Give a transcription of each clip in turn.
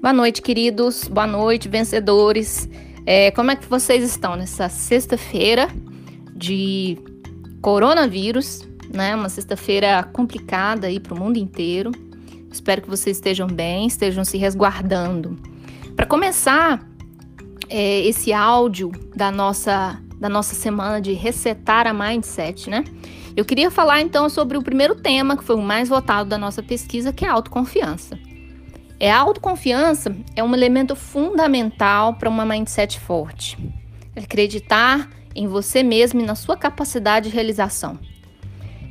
Boa noite, queridos. Boa noite, vencedores. É, como é que vocês estão nessa sexta-feira de coronavírus, né? Uma sexta-feira complicada aí para o mundo inteiro. Espero que vocês estejam bem, estejam se resguardando. Para começar é, esse áudio da nossa da nossa semana de resetar a mindset, né? Eu queria falar então sobre o primeiro tema que foi o mais votado da nossa pesquisa, que é a autoconfiança. É, a autoconfiança é um elemento fundamental para uma mindset forte. Acreditar em você mesmo e na sua capacidade de realização.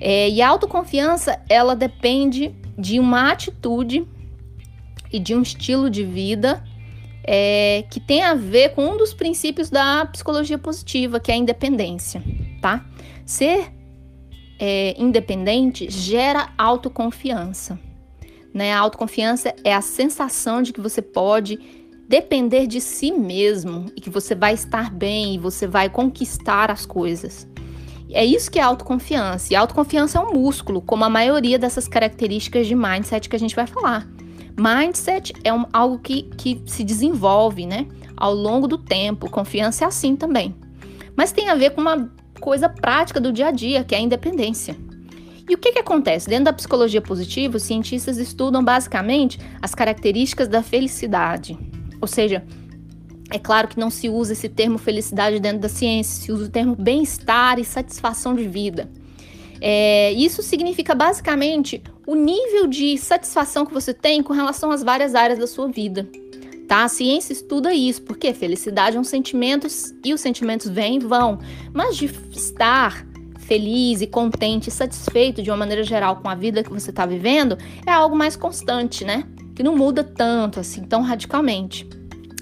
É, e a autoconfiança, ela depende de uma atitude e de um estilo de vida é, que tem a ver com um dos princípios da psicologia positiva, que é a independência, tá? Ser é, independente gera autoconfiança. Né? A autoconfiança é a sensação de que você pode depender de si mesmo e que você vai estar bem e você vai conquistar as coisas. É isso que é autoconfiança. E autoconfiança é um músculo, como a maioria dessas características de mindset que a gente vai falar. Mindset é um, algo que, que se desenvolve né, ao longo do tempo. Confiança é assim também. Mas tem a ver com uma coisa prática do dia a dia, que é a independência. E o que, que acontece? Dentro da psicologia positiva, os cientistas estudam basicamente as características da felicidade. Ou seja, é claro que não se usa esse termo felicidade dentro da ciência, se usa o termo bem-estar e satisfação de vida. É, isso significa basicamente o nível de satisfação que você tem com relação às várias áreas da sua vida. Tá? A ciência estuda isso, porque felicidade é um sentimento e os sentimentos vêm e vão. Mas de estar feliz e contente satisfeito de uma maneira geral com a vida que você está vivendo é algo mais constante, né? Que não muda tanto assim, tão radicalmente.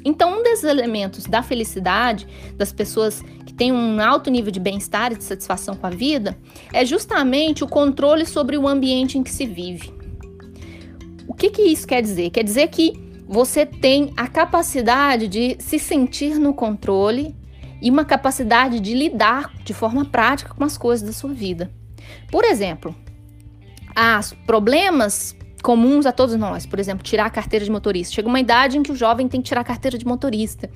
Então, um dos elementos da felicidade das pessoas que têm um alto nível de bem-estar e de satisfação com a vida é justamente o controle sobre o ambiente em que se vive. O que, que isso quer dizer? Quer dizer que você tem a capacidade de se sentir no controle e uma capacidade de lidar de forma prática com as coisas da sua vida. Por exemplo, os problemas comuns a todos nós, por exemplo, tirar a carteira de motorista. Chega uma idade em que o jovem tem que tirar a carteira de motorista.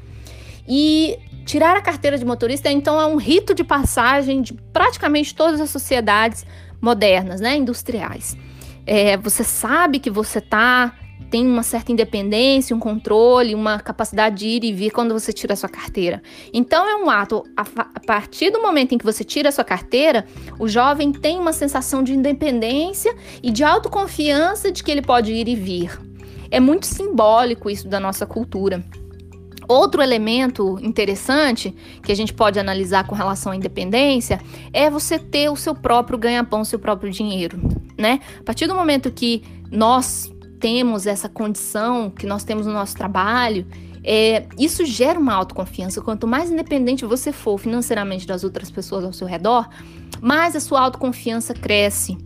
E tirar a carteira de motorista, então, é um rito de passagem de praticamente todas as sociedades modernas, né, industriais. É, você sabe que você está tem uma certa independência, um controle, uma capacidade de ir e vir quando você tira a sua carteira. Então é um ato, a, a partir do momento em que você tira a sua carteira, o jovem tem uma sensação de independência e de autoconfiança de que ele pode ir e vir. É muito simbólico isso da nossa cultura. Outro elemento interessante que a gente pode analisar com relação à independência é você ter o seu próprio ganha-pão, seu próprio dinheiro, né? A partir do momento que nós temos essa condição que nós temos no nosso trabalho, é, isso gera uma autoconfiança. Quanto mais independente você for financeiramente das outras pessoas ao seu redor, mais a sua autoconfiança cresce.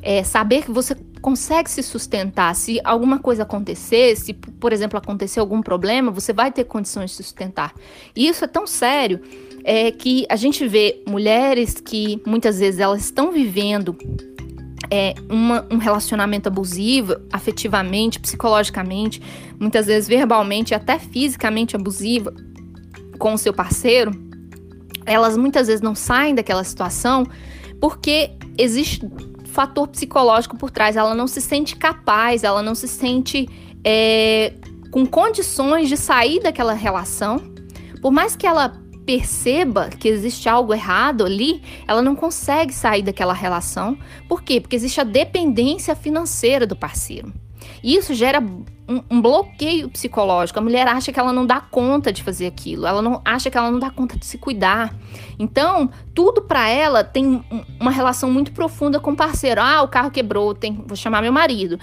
É, saber que você consegue se sustentar. Se alguma coisa acontecer, se, por exemplo, acontecer algum problema, você vai ter condições de se sustentar. E isso é tão sério é, que a gente vê mulheres que muitas vezes elas estão vivendo é, uma, um relacionamento abusivo, afetivamente, psicologicamente, muitas vezes verbalmente, até fisicamente abusiva com o seu parceiro, elas muitas vezes não saem daquela situação porque existe fator psicológico por trás. Ela não se sente capaz, ela não se sente é, com condições de sair daquela relação. Por mais que ela perceba que existe algo errado ali, ela não consegue sair daquela relação. Por quê? Porque existe a dependência financeira do parceiro. E isso gera um, um, bloqueio psicológico. A mulher acha que ela não dá conta de fazer aquilo, ela não acha que ela não dá conta de se cuidar. Então, tudo para ela tem uma relação muito profunda com o parceiro. Ah, o carro quebrou, tem, vou chamar meu marido.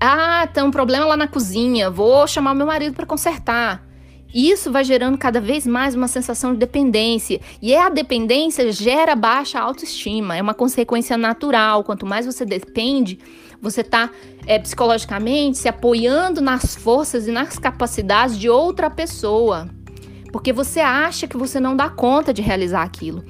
Ah, tem um problema lá na cozinha, vou chamar meu marido para consertar. Isso vai gerando cada vez mais uma sensação de dependência. E é a dependência gera baixa autoestima. É uma consequência natural. Quanto mais você depende, você está é, psicologicamente se apoiando nas forças e nas capacidades de outra pessoa. Porque você acha que você não dá conta de realizar aquilo.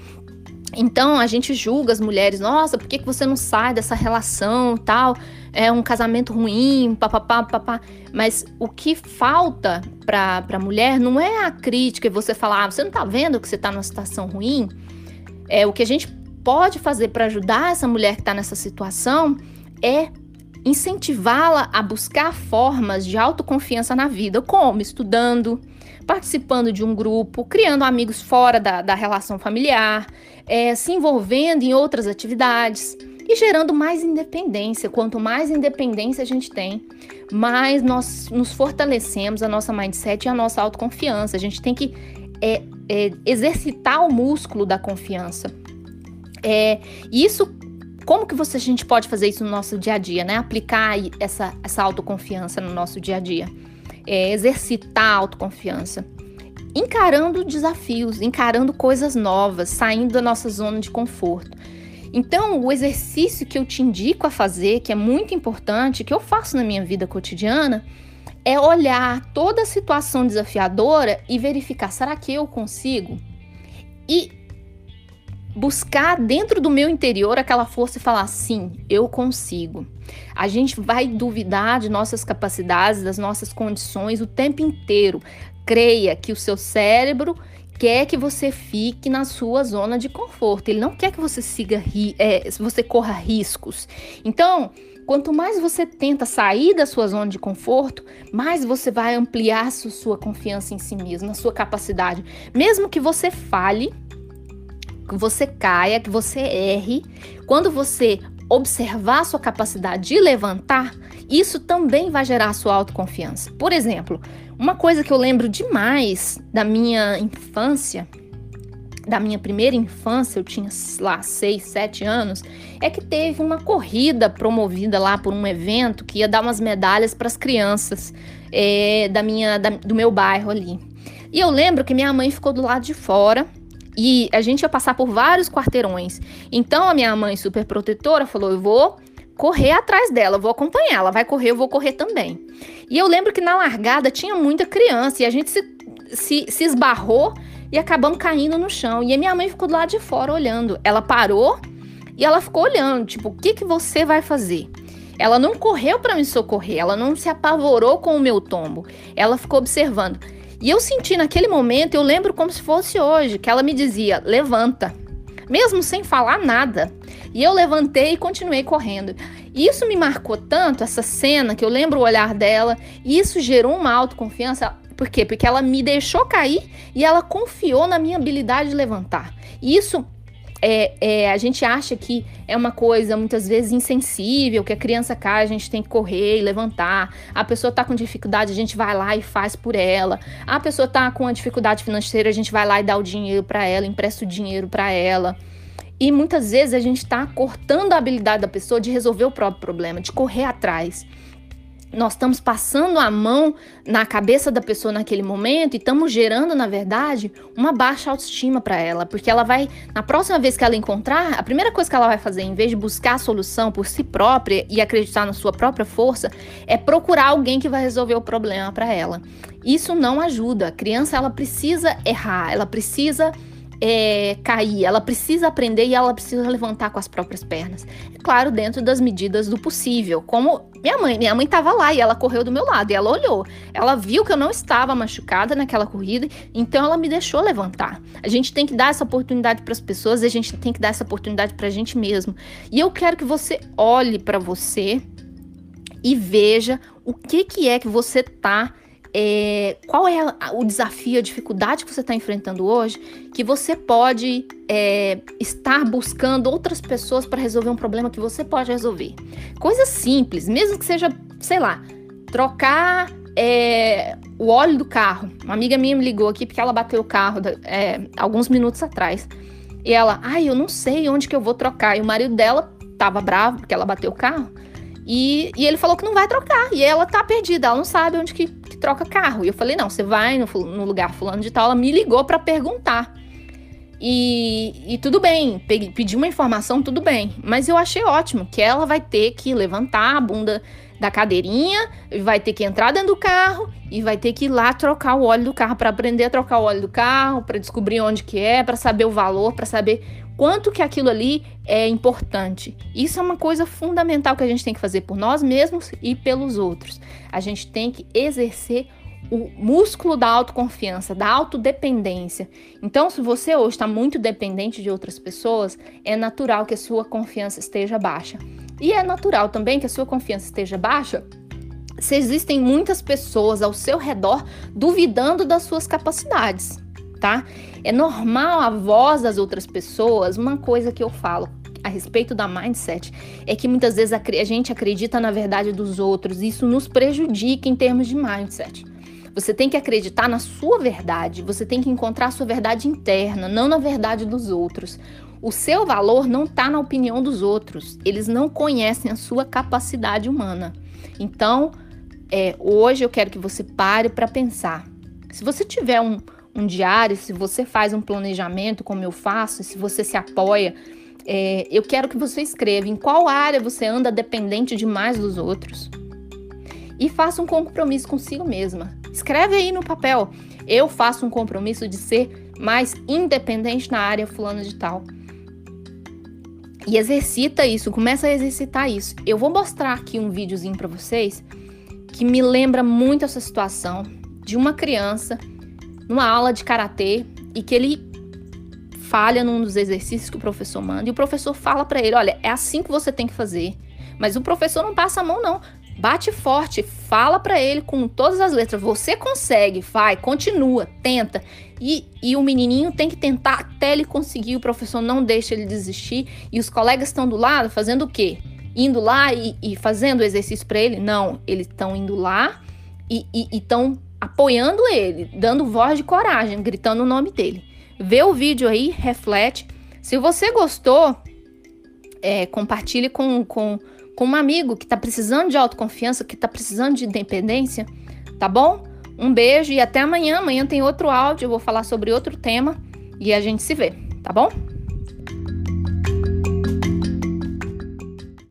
Então a gente julga as mulheres, nossa, por que, que você não sai dessa relação tal? É um casamento ruim, papapá, papá. Mas o que falta para a mulher não é a crítica e você falar, ah, você não tá vendo que você tá numa situação ruim? É o que a gente pode fazer para ajudar essa mulher que está nessa situação é incentivá-la a buscar formas de autoconfiança na vida, como estudando, participando de um grupo, criando amigos fora da, da relação familiar, é, se envolvendo em outras atividades e gerando mais independência. Quanto mais independência a gente tem, mais nós nos fortalecemos a nossa mindset e a nossa autoconfiança. A gente tem que é, é, exercitar o músculo da confiança. É, isso, como que você, a gente pode fazer isso no nosso dia a dia, né? Aplicar essa, essa autoconfiança no nosso dia a dia. É, exercitar a autoconfiança encarando desafios, encarando coisas novas, saindo da nossa zona de conforto. Então, o exercício que eu te indico a fazer, que é muito importante, que eu faço na minha vida cotidiana, é olhar toda a situação desafiadora e verificar: será que eu consigo? E buscar dentro do meu interior aquela força e falar: sim, eu consigo. A gente vai duvidar de nossas capacidades, das nossas condições o tempo inteiro. Creia que o seu cérebro quer que você fique na sua zona de conforto. Ele não quer que você siga, é, você corra riscos. Então, quanto mais você tenta sair da sua zona de conforto, mais você vai ampliar sua confiança em si mesmo, na sua capacidade. Mesmo que você fale, que você caia, que você erre, quando você observar sua capacidade de levantar, isso também vai gerar sua autoconfiança. Por exemplo, uma coisa que eu lembro demais da minha infância, da minha primeira infância, eu tinha lá 6, 7 anos, é que teve uma corrida promovida lá por um evento que ia dar umas medalhas para as crianças é, da minha, da, do meu bairro ali. E eu lembro que minha mãe ficou do lado de fora e a gente ia passar por vários quarteirões. Então a minha mãe, super protetora, falou: Eu vou correr atrás dela, vou acompanhar. Ela vai correr, eu vou correr também. E eu lembro que na largada tinha muita criança e a gente se, se, se esbarrou e acabamos caindo no chão. E a minha mãe ficou do lado de fora olhando. Ela parou e ela ficou olhando, tipo, o que, que você vai fazer? Ela não correu para me socorrer, ela não se apavorou com o meu tombo. Ela ficou observando. E eu senti naquele momento, eu lembro como se fosse hoje, que ela me dizia: levanta, mesmo sem falar nada. E eu levantei e continuei correndo. E isso me marcou tanto, essa cena, que eu lembro o olhar dela, e isso gerou uma autoconfiança. Por quê? Porque ela me deixou cair e ela confiou na minha habilidade de levantar. E isso é, é, a gente acha que é uma coisa muitas vezes insensível, que a criança cai, a gente tem que correr e levantar. A pessoa está com dificuldade, a gente vai lá e faz por ela. A pessoa está com uma dificuldade financeira, a gente vai lá e dá o dinheiro para ela, empresta o dinheiro para ela. E muitas vezes a gente está cortando a habilidade da pessoa de resolver o próprio problema, de correr atrás. Nós estamos passando a mão na cabeça da pessoa naquele momento e estamos gerando, na verdade, uma baixa autoestima para ela, porque ela vai, na próxima vez que ela encontrar, a primeira coisa que ela vai fazer, em vez de buscar a solução por si própria e acreditar na sua própria força, é procurar alguém que vai resolver o problema para ela. Isso não ajuda. A criança ela precisa errar, ela precisa é, cair, ela precisa aprender e ela precisa levantar com as próprias pernas. É claro, dentro das medidas do possível. Como minha mãe, minha mãe estava lá e ela correu do meu lado e ela olhou. Ela viu que eu não estava machucada naquela corrida, então ela me deixou levantar. A gente tem que dar essa oportunidade para as pessoas, a gente tem que dar essa oportunidade para a gente mesmo. E eu quero que você olhe para você e veja o que que é que você tá é, qual é o desafio, a dificuldade que você está enfrentando hoje, que você pode é, estar buscando outras pessoas para resolver um problema que você pode resolver. Coisas simples, mesmo que seja, sei lá, trocar é, o óleo do carro. Uma amiga minha me ligou aqui porque ela bateu o carro é, alguns minutos atrás. E ela, ai, eu não sei onde que eu vou trocar. E o marido dela tava bravo porque ela bateu o carro. E, e ele falou que não vai trocar. E ela tá perdida, ela não sabe onde que troca carro. E eu falei, não, você vai no, no lugar fulano de tal. Ela me ligou para perguntar. E, e, tudo bem, pedi uma informação, tudo bem. Mas eu achei ótimo que ela vai ter que levantar a bunda da cadeirinha, vai ter que entrar dentro do carro e vai ter que ir lá trocar o óleo do carro para aprender a trocar o óleo do carro, para descobrir onde que é, para saber o valor, para saber quanto que aquilo ali é importante. Isso é uma coisa fundamental que a gente tem que fazer por nós mesmos e pelos outros. A gente tem que exercer o músculo da autoconfiança, da autodependência. Então, se você hoje está muito dependente de outras pessoas, é natural que a sua confiança esteja baixa. E é natural também que a sua confiança esteja baixa se existem muitas pessoas ao seu redor duvidando das suas capacidades, tá? É normal a voz das outras pessoas, uma coisa que eu falo a respeito da mindset é que muitas vezes a gente acredita na verdade dos outros, e isso nos prejudica em termos de mindset. Você tem que acreditar na sua verdade, você tem que encontrar a sua verdade interna, não na verdade dos outros. O seu valor não está na opinião dos outros, eles não conhecem a sua capacidade humana. Então, é, hoje eu quero que você pare para pensar. Se você tiver um, um, diário, se você faz um planejamento, como eu faço, se você se apoia, é, eu quero que você escreva em qual área você anda dependente demais dos outros. E faça um compromisso consigo mesma. Escreve aí no papel. Eu faço um compromisso de ser mais independente na área fulano de tal. E exercita isso, começa a exercitar isso. Eu vou mostrar aqui um videozinho para vocês que me lembra muito essa situação de uma criança numa aula de karatê e que ele falha num dos exercícios que o professor manda e o professor fala para ele, olha, é assim que você tem que fazer. Mas o professor não passa a mão não. Bate forte, fala para ele com todas as letras. Você consegue, vai, continua, tenta. E, e o menininho tem que tentar até ele conseguir. O professor não deixa ele desistir. E os colegas estão do lado fazendo o quê? Indo lá e, e fazendo o exercício para ele? Não, eles estão indo lá e estão apoiando ele, dando voz de coragem, gritando o nome dele. Vê o vídeo aí, reflete. Se você gostou, é, compartilhe com, com com um amigo que está precisando de autoconfiança, que está precisando de independência, tá bom? Um beijo e até amanhã. Amanhã tem outro áudio, eu vou falar sobre outro tema e a gente se vê, tá bom?